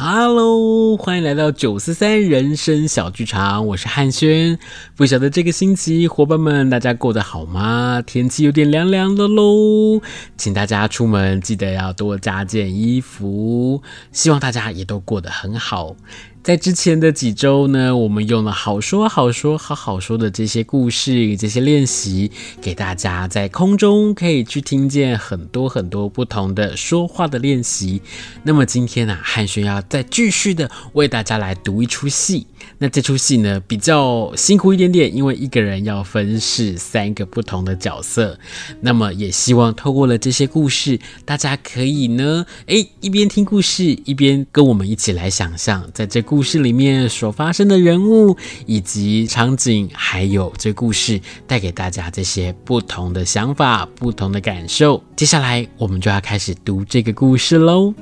Hello，欢迎来到九四三人生小剧场，我是汉轩。不晓得这个星期伙伴们大家过得好吗？天气有点凉凉的喽，请大家出门记得要多加件衣服。希望大家也都过得很好。在之前的几周呢，我们用了好说好说好好说的这些故事、这些练习，给大家在空中可以去听见很多很多不同的说话的练习。那么今天呢、啊，汉轩要再继续的为大家来读一出戏。那这出戏呢，比较辛苦一点点，因为一个人要分饰三个不同的角色。那么也希望透过了这些故事，大家可以呢，诶，一边听故事，一边跟我们一起来想象，在这故事里面所发生的人物以及场景，还有这故事带给大家这些不同的想法、不同的感受。接下来我们就要开始读这个故事喽。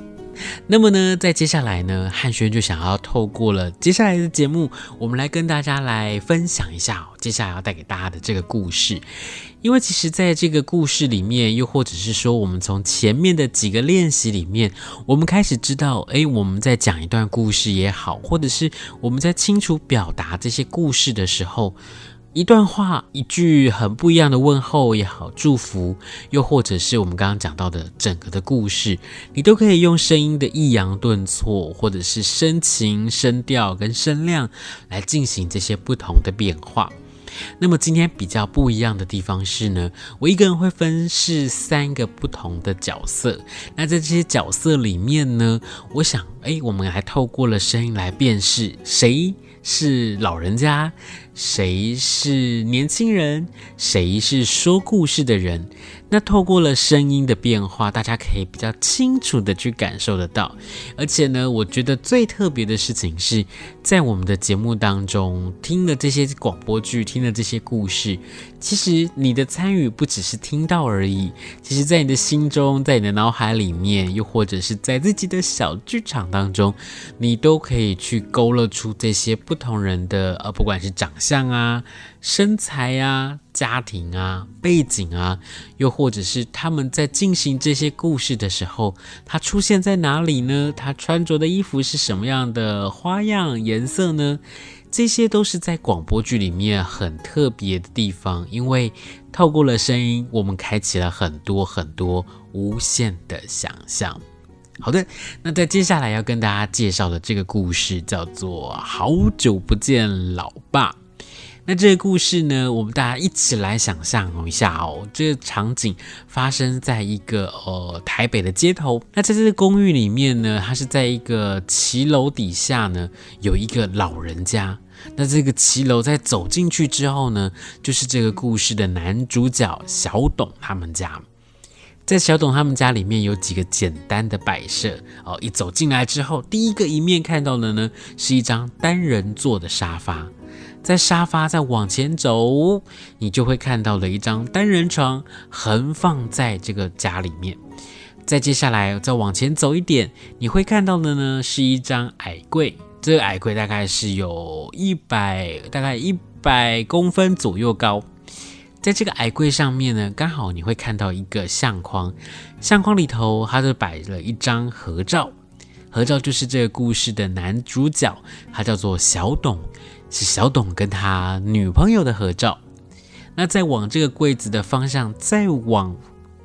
那么呢，在接下来呢，汉轩就想要透过了接下来的节目，我们来跟大家来分享一下接下来要带给大家的这个故事。因为其实在这个故事里面，又或者是说，我们从前面的几个练习里面，我们开始知道，哎，我们在讲一段故事也好，或者是我们在清楚表达这些故事的时候。一段话，一句很不一样的问候也好，祝福，又或者是我们刚刚讲到的整个的故事，你都可以用声音的抑扬顿挫，或者是声情、声调跟声量来进行这些不同的变化。那么今天比较不一样的地方是呢，我一个人会分饰三个不同的角色。那在这些角色里面呢，我想，哎，我们还透过了声音来辨识谁是老人家。谁是年轻人？谁是说故事的人？那透过了声音的变化，大家可以比较清楚的去感受得到。而且呢，我觉得最特别的事情是在我们的节目当中听了这些广播剧，听了这些故事，其实你的参与不只是听到而已。其实，在你的心中，在你的脑海里面，又或者是在自己的小剧场当中，你都可以去勾勒出这些不同人的，呃，不管是长相啊。身材啊，家庭啊，背景啊，又或者是他们在进行这些故事的时候，他出现在哪里呢？他穿着的衣服是什么样的花样、颜色呢？这些都是在广播剧里面很特别的地方，因为透过了声音，我们开启了很多很多无限的想象。好的，那在接下来要跟大家介绍的这个故事叫做《好久不见老爸》。那这个故事呢，我们大家一起来想象一下哦。这个场景发生在一个呃台北的街头。那在这个公寓里面呢，它是在一个骑楼底下呢，有一个老人家。那这个骑楼在走进去之后呢，就是这个故事的男主角小董他们家。在小董他们家里面有几个简单的摆设哦。一走进来之后，第一个一面看到的呢，是一张单人座的沙发。在沙发再往前走，你就会看到了一张单人床横放在这个家里面。再接下来再往前走一点，你会看到的呢是一张矮柜。这个矮柜大概是有一百，大概一百公分左右高。在这个矮柜上面呢，刚好你会看到一个相框，相框里头它就摆了一张合照。合照就是这个故事的男主角，他叫做小董。是小董跟他女朋友的合照。那再往这个柜子的方向，再往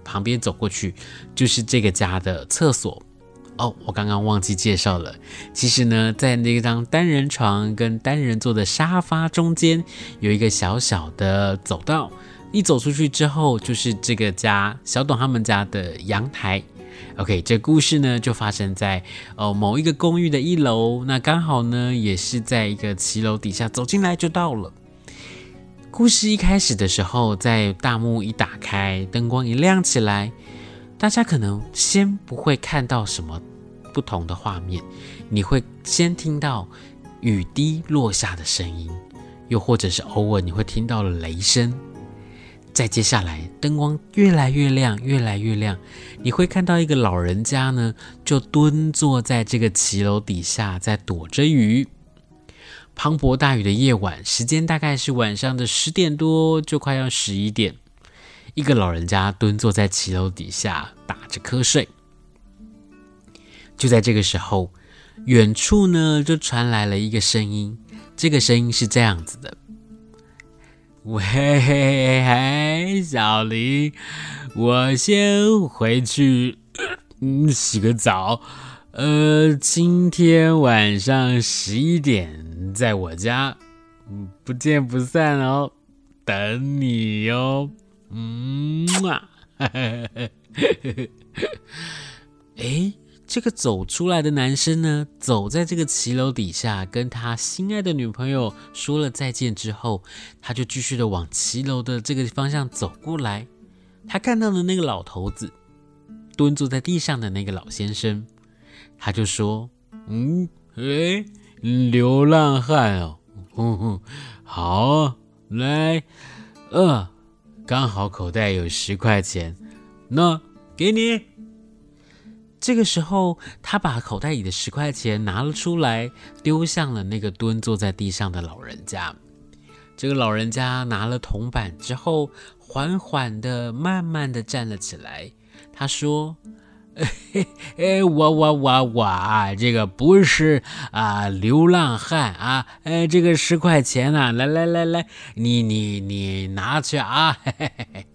旁边走过去，就是这个家的厕所。哦，我刚刚忘记介绍了。其实呢，在那张单人床跟单人座的沙发中间，有一个小小的走道。一走出去之后，就是这个家小董他们家的阳台。OK，这故事呢就发生在哦某一个公寓的一楼，那刚好呢也是在一个骑楼底下，走进来就到了。故事一开始的时候，在大幕一打开，灯光一亮起来，大家可能先不会看到什么不同的画面，你会先听到雨滴落下的声音，又或者是偶尔你会听到了雷声。再接下来，灯光越来越亮，越来越亮，你会看到一个老人家呢，就蹲坐在这个骑楼底下，在躲着雨。磅礴大雨的夜晚，时间大概是晚上的十点多，就快要十一点。一个老人家蹲坐在骑楼底下，打着瞌睡。就在这个时候，远处呢就传来了一个声音，这个声音是这样子的：“喂，嘿，小林，我先回去，嗯，洗个澡。呃，今天晚上十一点在我家，不见不散哦，等你哟。”嗯啊，哎，这个走出来的男生呢，走在这个骑楼底下，跟他心爱的女朋友说了再见之后，他就继续的往骑楼的这个方向走过来。他看到了那个老头子蹲坐在地上的那个老先生，他就说：“嗯，哎，流浪汉哦，哼哼，好，来，呃。”刚好口袋有十块钱，那给你。这个时候，他把口袋里的十块钱拿了出来，丢向了那个蹲坐在地上的老人家。这个老人家拿了铜板之后，缓缓的、慢慢的站了起来。他说。哎哎，我我我我啊，这个不是啊，流浪汉啊，哎，这个十块钱啊，来来来来，你你你拿去啊！嘿嘿嘿。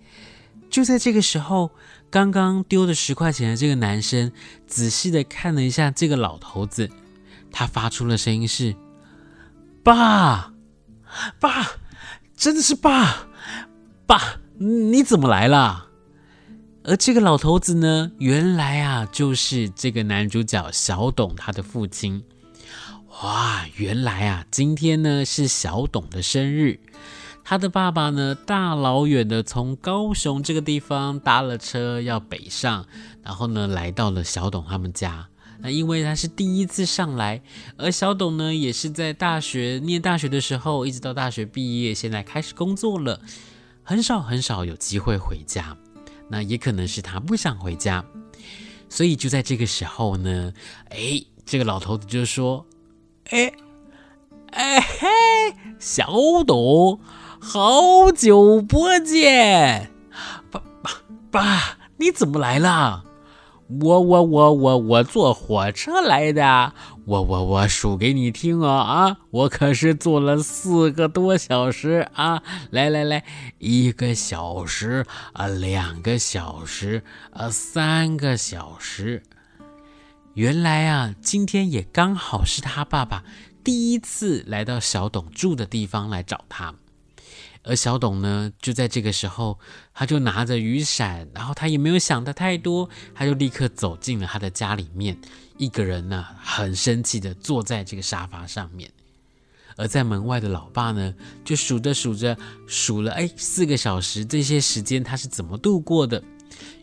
就在这个时候，刚刚丢的十块钱的这个男生仔细的看了一下这个老头子，他发出了声音是：“爸，爸，真的是爸，爸，你怎么来了？”而这个老头子呢，原来啊，就是这个男主角小董他的父亲。哇，原来啊，今天呢是小董的生日。他的爸爸呢，大老远的从高雄这个地方搭了车要北上，然后呢，来到了小董他们家。那因为他是第一次上来，而小董呢，也是在大学念大学的时候，一直到大学毕业，现在开始工作了，很少很少有机会回家。那也可能是他不想回家，所以就在这个时候呢，哎，这个老头子就说：“哎，哎嘿，小董，好久不见，爸爸爸，你怎么来了？”我我我我我坐火车来的，我我我数给你听哦啊，我可是坐了四个多小时啊！来来来，一个小时啊，两个小时啊，三个小时。原来啊，今天也刚好是他爸爸第一次来到小董住的地方来找他。而小董呢，就在这个时候，他就拿着雨伞，然后他也没有想的太多，他就立刻走进了他的家里面，一个人呢，很生气的坐在这个沙发上面。而在门外的老爸呢，就数着数着，数了哎四个小时，这些时间他是怎么度过的？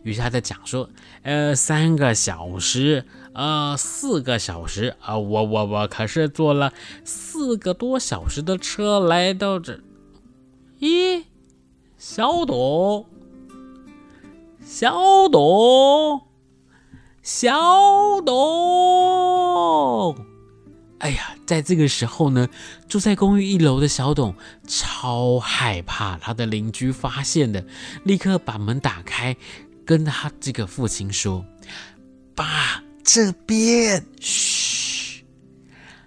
于是他在讲说，呃，三个小时，呃，四个小时啊，呃，我我我可是坐了四个多小时的车来到这。咦，小董，小董，小董！哎呀，在这个时候呢，住在公寓一楼的小董超害怕他的邻居发现的，立刻把门打开，跟他这个父亲说：“爸，这边。”嘘。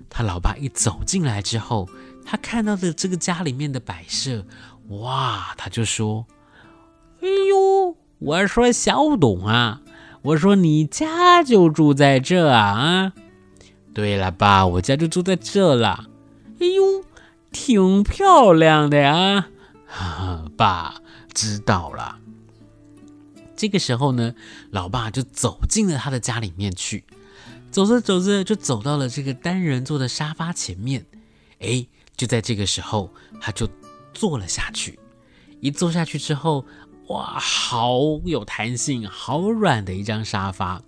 他老爸一走进来之后。他看到的这个家里面的摆设，哇，他就说：“哎呦，我说小董啊，我说你家就住在这啊！对了，爸，我家就住在这了。哎呦，挺漂亮的呀！哈哈，爸知道了。这个时候呢，老爸就走进了他的家里面去，走着走着就走到了这个单人座的沙发前面，哎。就在这个时候，他就坐了下去。一坐下去之后，哇，好有弹性，好软的一张沙发。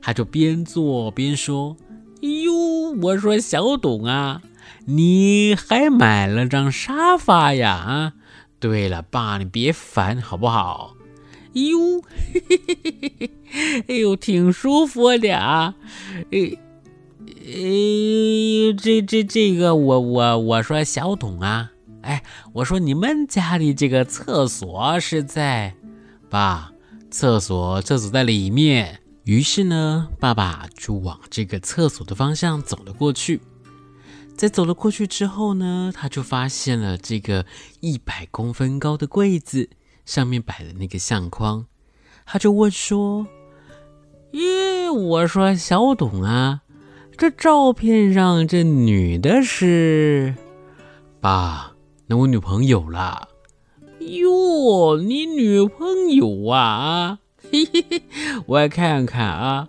他就边坐边说：“哟，我说小董啊，你还买了张沙发呀？啊，对了，爸，你别烦好不好？哟，嘿嘿嘿嘿嘿，哎呦，挺舒服的啊，哎。”哎，这这这个我我我说小董啊，哎，我说你们家里这个厕所是在，爸，厕所厕所在里面，于是呢，爸爸就往这个厕所的方向走了过去。在走了过去之后呢，他就发现了这个一百公分高的柜子，上面摆的那个相框。他就问说：“咦，我说小董啊，这照片上这女的是？爸，那我女朋友啦。哟，你女朋友啊？嘿嘿嘿，我来看看啊。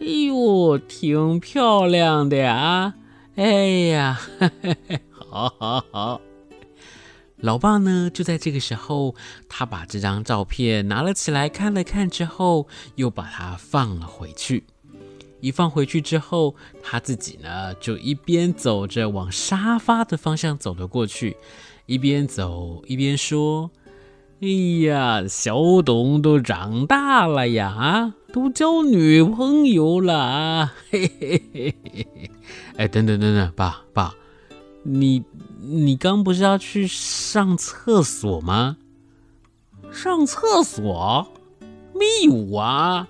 哎呦，挺漂亮的呀。哎呀，嘿嘿嘿，好好好。”老爸呢，就在这个时候，他把这张照片拿了起来看了看之后，又把它放了回去。一放回去之后，他自己呢，就一边走着往沙发的方向走了过去，一边走一边说：“哎呀，小董都长大了呀，啊，都交女朋友了啊！嘿嘿嘿嘿嘿，哎，等等等等，爸爸，你。”你刚不是要去上厕所吗？上厕所？没有啊！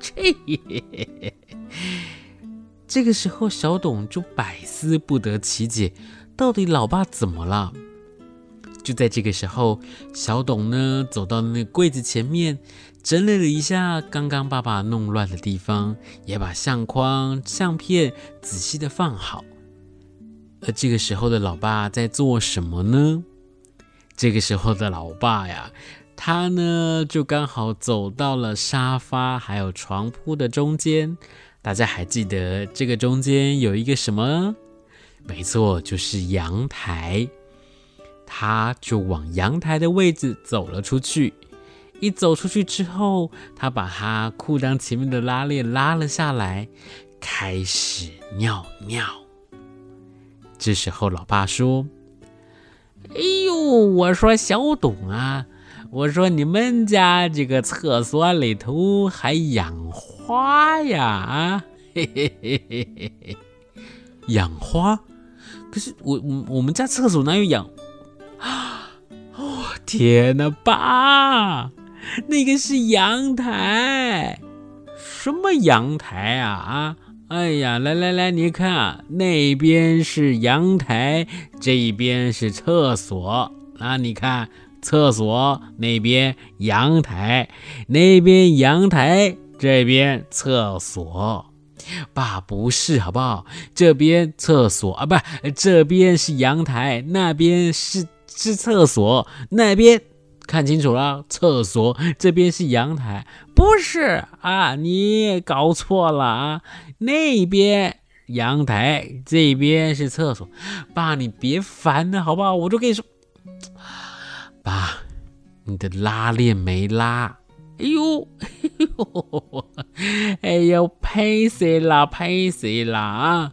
这 这个时候，小董就百思不得其解，到底老爸怎么了？就在这个时候，小董呢走到那柜子前面，整理了一下刚刚爸爸弄乱的地方，也把相框、相片仔细的放好。而这个时候的老爸在做什么呢？这个时候的老爸呀，他呢就刚好走到了沙发还有床铺的中间。大家还记得这个中间有一个什么？没错，就是阳台。他就往阳台的位置走了出去。一走出去之后，他把他裤裆前面的拉链拉了下来，开始尿尿。这时候，老爸说：“哎呦，我说小董啊，我说你们家这个厕所里头还养花呀？啊，嘿嘿嘿嘿嘿嘿，养花？可是我我我们家厕所哪有养？啊？哦，天哪，爸，那个是阳台，什么阳台啊？啊？”哎呀，来来来，你看，那边是阳台，这边是厕所啊！你看，厕所那边阳台，那边阳台，这边厕所。爸，不是好不好？这边厕所啊，不，这边是阳台，那边是是厕所，那边。看清楚了，厕所这边是阳台，不是啊？你搞错了啊！那边阳台，这边是厕所。爸，你别烦了，好不好？我就跟你说，爸，你的拉链没拉。哎呦，哎呦，哎呦，拍死啦？拍死啦？啊！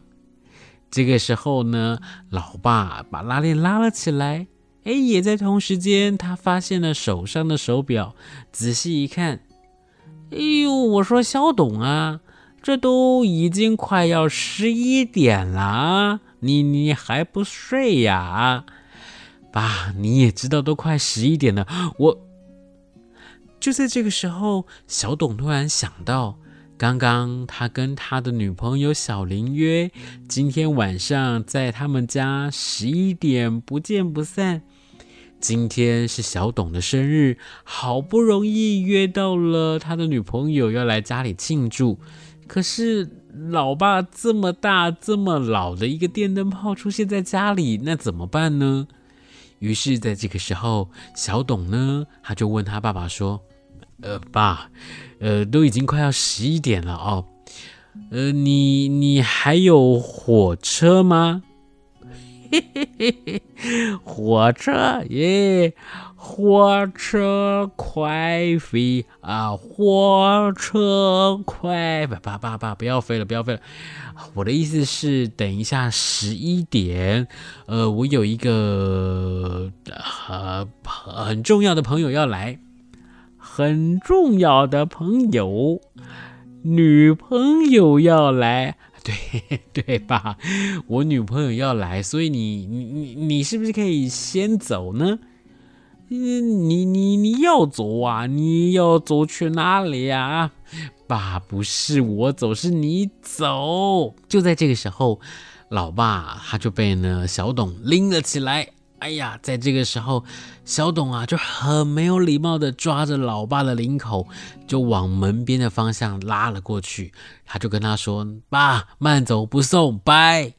这个时候呢，老爸把拉链拉了起来。哎，也在同时间，他发现了手上的手表，仔细一看，哎呦，我说小董啊，这都已经快要十一点了，你你还不睡呀？爸，你也知道都快十一点了，我就在这个时候，小董突然想到，刚刚他跟他的女朋友小林约今天晚上在他们家十一点不见不散。今天是小董的生日，好不容易约到了他的女朋友要来家里庆祝，可是老爸这么大这么老的一个电灯泡出现在家里，那怎么办呢？于是，在这个时候，小董呢，他就问他爸爸说：“呃，爸，呃，都已经快要十一点了哦，呃，你你还有火车吗？”嘿嘿嘿嘿，火车耶，火车快飞啊！火车快，爸爸爸，不要飞了，不要飞了。我的意思是，等一下十一点，呃，我有一个呃很重要的朋友要来，很重要的朋友，女朋友要来。对对吧？我女朋友要来，所以你你你你是不是可以先走呢？你你你要走啊？你要走去哪里呀？爸，不是我走，是你走。就在这个时候，老爸他就被呢小董拎了起来。哎呀，在这个时候，小董啊就很没有礼貌的抓着老爸的领口，就往门边的方向拉了过去。他就跟他说：“爸，慢走不送，拜。”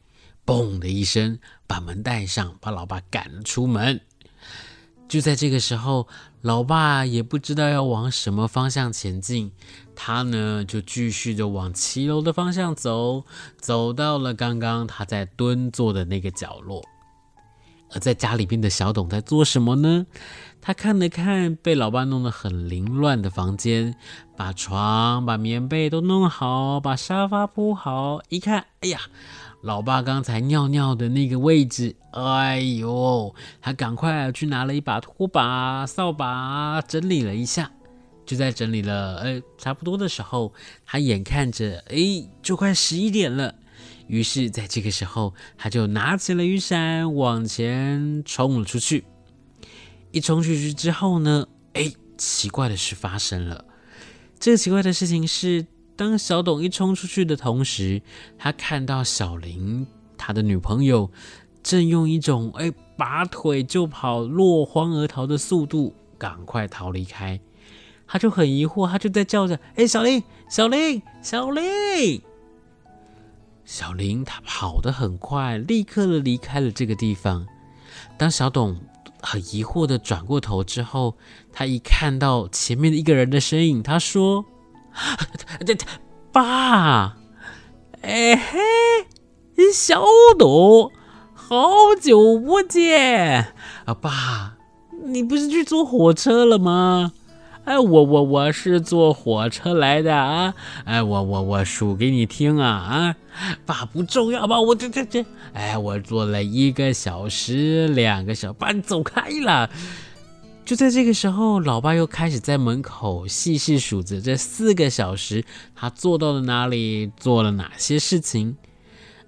嘣的一声，把门带上，把老爸赶出门。就在这个时候，老爸也不知道要往什么方向前进，他呢就继续的往骑楼的方向走，走到了刚刚他在蹲坐的那个角落。而在家里边的小董在做什么呢？他看了看被老爸弄得很凌乱的房间，把床、把棉被都弄好，把沙发铺好，一看，哎呀！老爸刚才尿尿的那个位置，哎呦，他赶快去拿了一把拖把、扫把，整理了一下。就在整理了，哎，差不多的时候，他眼看着，哎，就快十一点了。于是，在这个时候，他就拿起了雨伞，往前冲了出去。一冲出去之后呢，哎，奇怪的事发生了。这个奇怪的事情是。当小董一冲出去的同时，他看到小林他的女朋友正用一种哎拔腿就跑、落荒而逃的速度赶快逃离开，他就很疑惑，他就在叫着：“哎，小林，小林，小林！”小林他跑得很快，立刻的离开了这个地方。当小董很疑惑的转过头之后，他一看到前面的一个人的身影，他说。这爸，哎嘿，小董，好久不见啊！爸，你不是去坐火车了吗？哎，我我我是坐火车来的啊！哎，我我我数给你听啊啊！爸不重要吧？我这这这，哎，我坐了一个小时，两个小时，爸你走开了。就在这个时候，老爸又开始在门口细细数着这四个小时，他做到了哪里，做了哪些事情。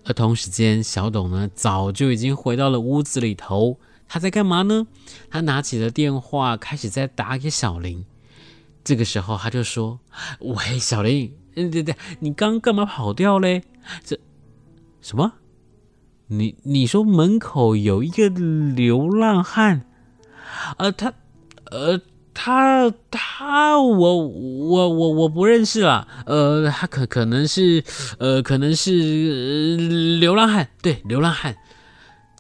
而同时间，小董呢，早就已经回到了屋子里头。他在干嘛呢？他拿起了电话，开始在打给小林。这个时候，他就说：“喂，小林，对对对，你刚干嘛跑掉嘞？这什么？你你说门口有一个流浪汉？呃，他。”呃，他他我我我我不认识了。呃，他可可能是呃，可能是、流浪汉。对，流浪汉。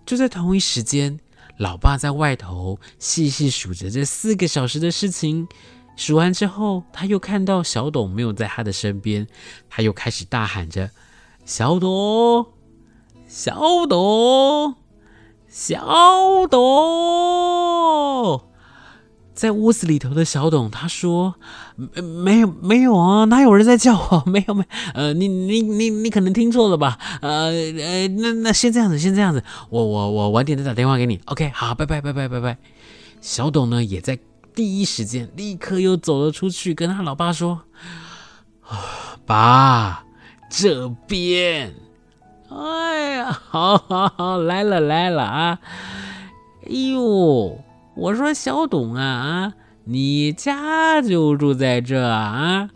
就在同一时间，老爸在外头细细数着这四个小时的事情。数完之后，他又看到小董没有在他的身边，他又开始大喊着：“小董，小董，小董。”在屋子里头的小董，他说：“没没有没有啊，哪有人在叫我？没有没有，呃，你你你你可能听错了吧？呃呃，那那先这样子，先这样子，我我我晚点再打电话给你。OK，好，拜拜拜拜拜拜。”小董呢，也在第一时间立刻又走了出去，跟他老爸说：“，爸，这边，哎呀，好好好，来了来了啊，哎呦。”我说小董啊啊，你家就住在这啊？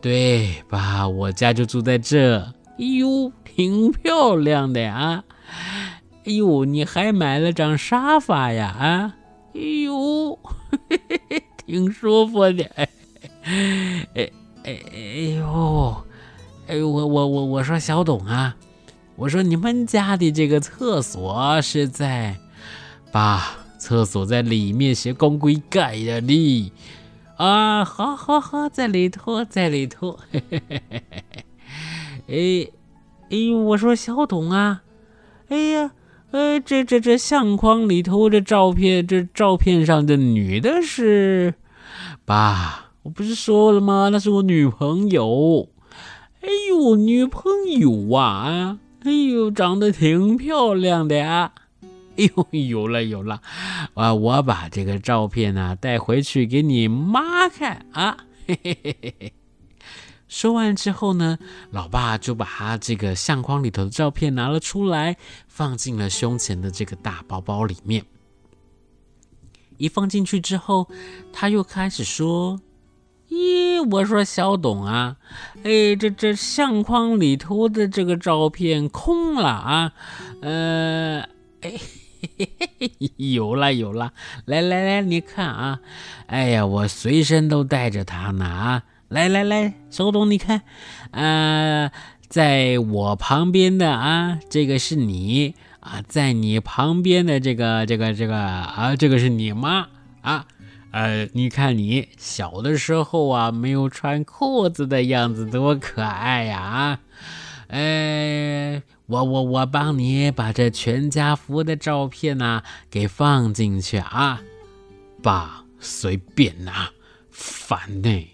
对，爸，我家就住在这。哎呦，挺漂亮的呀！哎呦，你还买了张沙发呀？啊？哎呦，嘿嘿嘿，挺舒服的。哎哎哎哎呦，哎呦，我我我我说小董啊，我说你们家的这个厕所是在爸。厕所在里面，是公规盖的哩啊！好好好，在里头，在里头。嘿嘿嘿嘿嘿。哎哎，我说小董啊，哎呀，呃，这这这相框里头这照片，这照片上的女的是爸，我不是说了吗？那是我女朋友。哎呦，女朋友啊，哎呦，长得挺漂亮的啊。哎呦，有了有了，啊，我把这个照片呢带回去给你妈看啊。嘿嘿嘿嘿嘿。说完之后呢，老爸就把他这个相框里头的照片拿了出来，放进了胸前的这个大包包里面。一放进去之后，他又开始说：“咦，我说小董啊，哎，这这相框里头的这个照片空了啊，呃，哎，嘿嘿嘿有了有了，来来来，你看啊，哎呀，我随身都带着它呢啊，来来来，小东你看，呃，在我旁边的啊，这个是你。”啊，在你旁边的这个这个这个啊，这个是你妈。啊，呃，你看你小的时候啊，没有穿裤子的样子多可爱呀啊！哎，我我我帮你把这全家福的照片呐给放进去啊，爸随便呐，烦呢。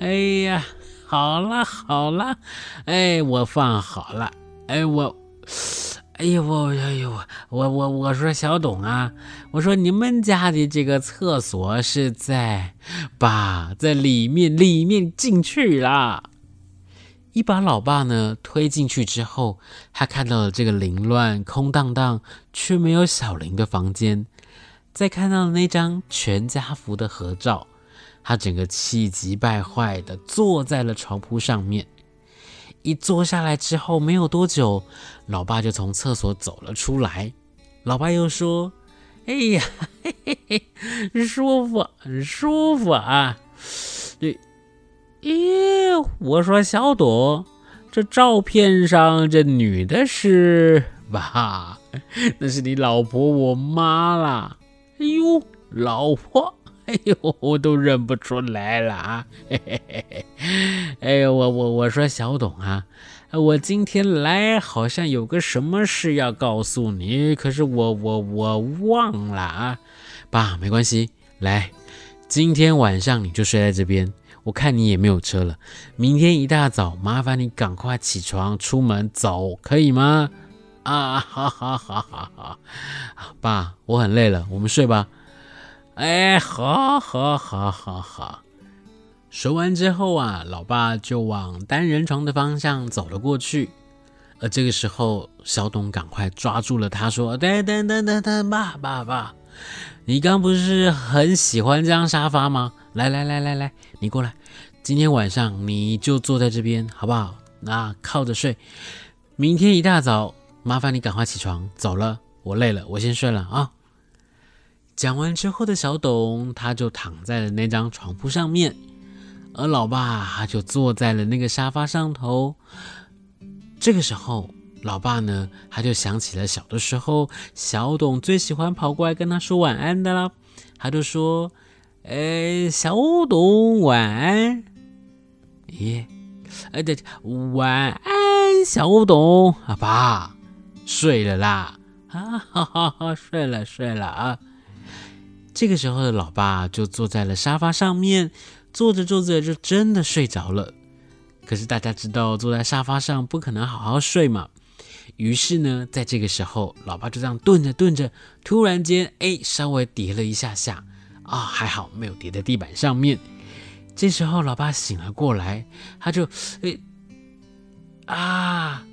哎呀，好了好了，哎，我放好了，哎我。哎呦我，哎呦我，我我我说小董啊，我说你们家的这个厕所是在，爸在里面，里面进去啦。一把老爸呢推进去之后，他看到了这个凌乱、空荡荡却没有小林的房间，再看到那张全家福的合照，他整个气急败坏的坐在了床铺上面。一坐下来之后，没有多久，老爸就从厕所走了出来。老爸又说：“哎呀，嘿嘿嘿，舒服，很舒服啊！”这，咦，我说小董，这照片上这女的是吧？那是你老婆我妈啦。哎呦，老婆。哎呦，我都认不出来了啊！嘿嘿嘿嘿，哎呦，我我我说小董啊，我今天来好像有个什么事要告诉你，可是我我我忘了啊。爸，没关系，来，今天晚上你就睡在这边，我看你也没有车了，明天一大早麻烦你赶快起床出门走，可以吗？啊，好好好好好，爸，我很累了，我们睡吧。哎，好，好，好，好，好。说完之后啊，老爸就往单人床的方向走了过去。而这个时候，小董赶快抓住了他，说：“等等等等等，爸爸爸，你刚不是很喜欢这张沙发吗？来来来来来，你过来，今天晚上你就坐在这边，好不好？那靠着睡。明天一大早，麻烦你赶快起床，走了，我累了，我先睡了啊。”讲完之后的小董，他就躺在了那张床铺上面，而老爸他就坐在了那个沙发上头。这个时候，老爸呢，他就想起了小的时候，小董最喜欢跑过来跟他说晚安的啦。他就说：“哎，小董晚安。”咦，哎对，晚安，小董。啊，爸，睡了啦。啊哈哈哈，睡了睡了啊。这个时候的老爸就坐在了沙发上面，坐着坐着就真的睡着了。可是大家知道坐在沙发上不可能好好睡嘛，于是呢，在这个时候，老爸就这样顿着顿着，突然间，哎，稍微叠了一下下，啊、还好没有跌在地板上面。这时候老爸醒了过来，他就，哎，啊，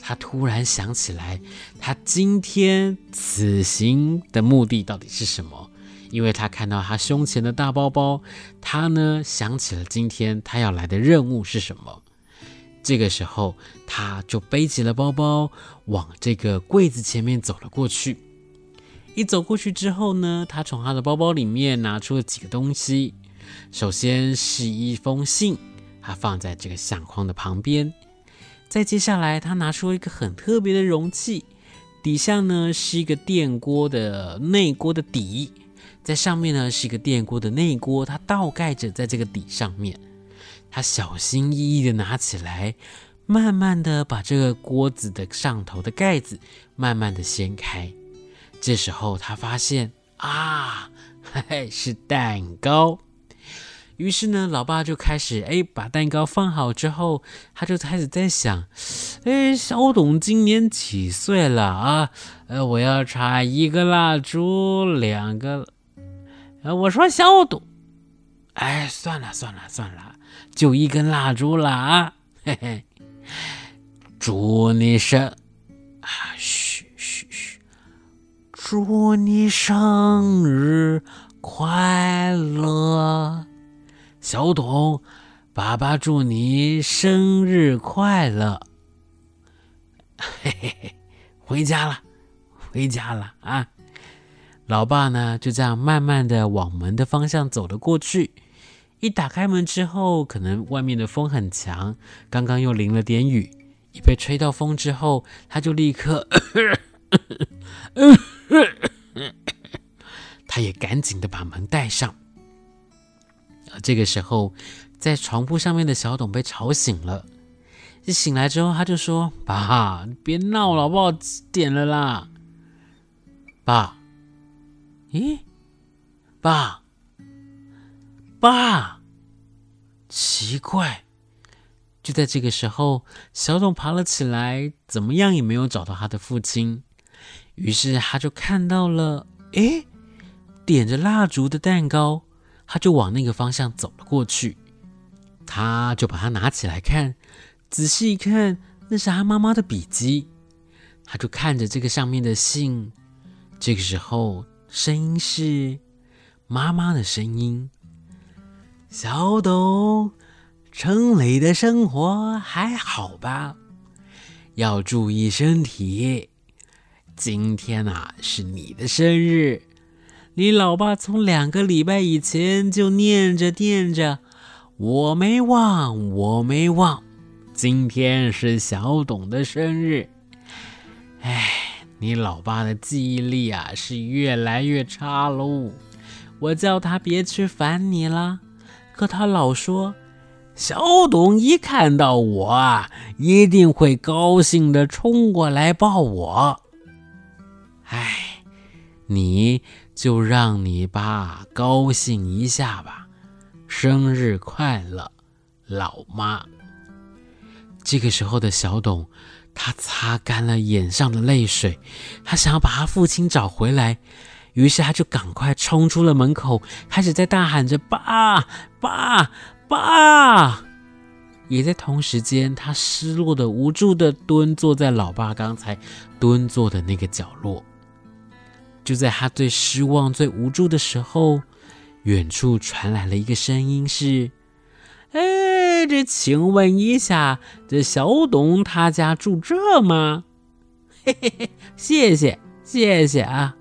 他突然想起来，他今天此行的目的到底是什么？因为他看到他胸前的大包包，他呢想起了今天他要来的任务是什么。这个时候，他就背起了包包，往这个柜子前面走了过去。一走过去之后呢，他从他的包包里面拿出了几个东西。首先是一封信，他放在这个相框的旁边。再接下来，他拿出了一个很特别的容器，底下呢是一个电锅的内锅的底。在上面呢是一个电锅的内锅，它倒盖着在这个底上面。他小心翼翼的拿起来，慢慢的把这个锅子的上头的盖子慢慢的掀开。这时候他发现啊，嘿嘿，是蛋糕。于是呢，老爸就开始哎，把蛋糕放好之后，他就开始在想，哎，小董今年几岁了啊？呃，我要插一个蜡烛，两个。呃，我说小董，哎，算了算了算了，就一根蜡烛了啊，嘿嘿，祝你生啊，嘘嘘嘘，祝你生日快乐，小董，爸爸祝你生日快乐。嘿嘿嘿，回家了，回家了啊！老爸呢，就这样慢慢的往门的方向走了过去。一打开门之后，可能外面的风很强，刚刚又淋了点雨，一被吹到风之后，他就立刻，嗯 他也赶紧的把门带上。这个时候，在床铺上面的小董被吵醒了。一醒来之后，他就说：“爸，你别闹了，好不好？几点了啦？”爸，咦，爸，爸，奇怪！就在这个时候，小董爬了起来，怎么样也没有找到他的父亲。于是他就看到了，诶，点着蜡烛的蛋糕，他就往那个方向走了过去。他就把它拿起来看。仔细一看，那是他妈妈的笔迹。他就看着这个上面的信。这个时候，声音是妈妈的声音：“小董，城里的生活还好吧？要注意身体。今天啊，是你的生日。你老爸从两个礼拜以前就念着念着，我没忘，我没忘。”今天是小董的生日，哎，你老爸的记忆力啊是越来越差喽。我叫他别去烦你了，可他老说，小董一看到我啊，一定会高兴的冲过来抱我。哎，你就让你爸高兴一下吧，生日快乐，老妈。这个时候的小董，他擦干了眼上的泪水，他想要把他父亲找回来，于是他就赶快冲出了门口，开始在大喊着“爸，爸，爸”。也在同时间，他失落的、无助的蹲坐在老爸刚才蹲坐的那个角落。就在他最失望、最无助的时候，远处传来了一个声音：“是。”哎，这请问一下，这小董他家住这吗？嘿嘿嘿，谢谢谢谢啊！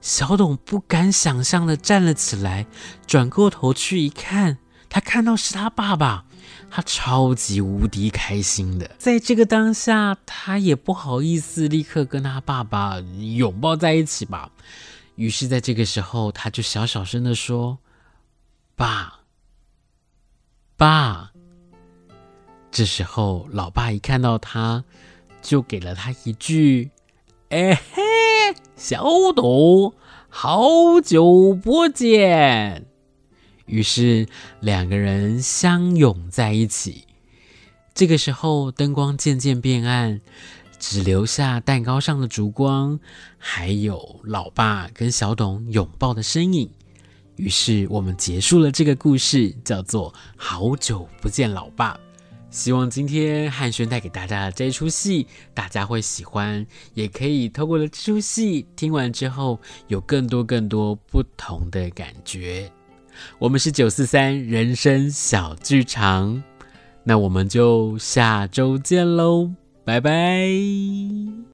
小董不敢想象的站了起来，转过头去一看，他看到是他爸爸，他超级无敌开心的。在这个当下，他也不好意思立刻跟他爸爸拥抱在一起吧。于是，在这个时候，他就小小声的说：“爸。”爸，这时候老爸一看到他，就给了他一句：“哎嘿，小董，好久不见。”于是两个人相拥在一起。这个时候灯光渐渐变暗，只留下蛋糕上的烛光，还有老爸跟小董拥抱的身影。于是我们结束了这个故事，叫做《好久不见老爸》。希望今天汉轩带给大家的这出戏，大家会喜欢，也可以透过了这出戏听完之后，有更多更多不同的感觉。我们是九四三人生小剧场，那我们就下周见喽，拜拜。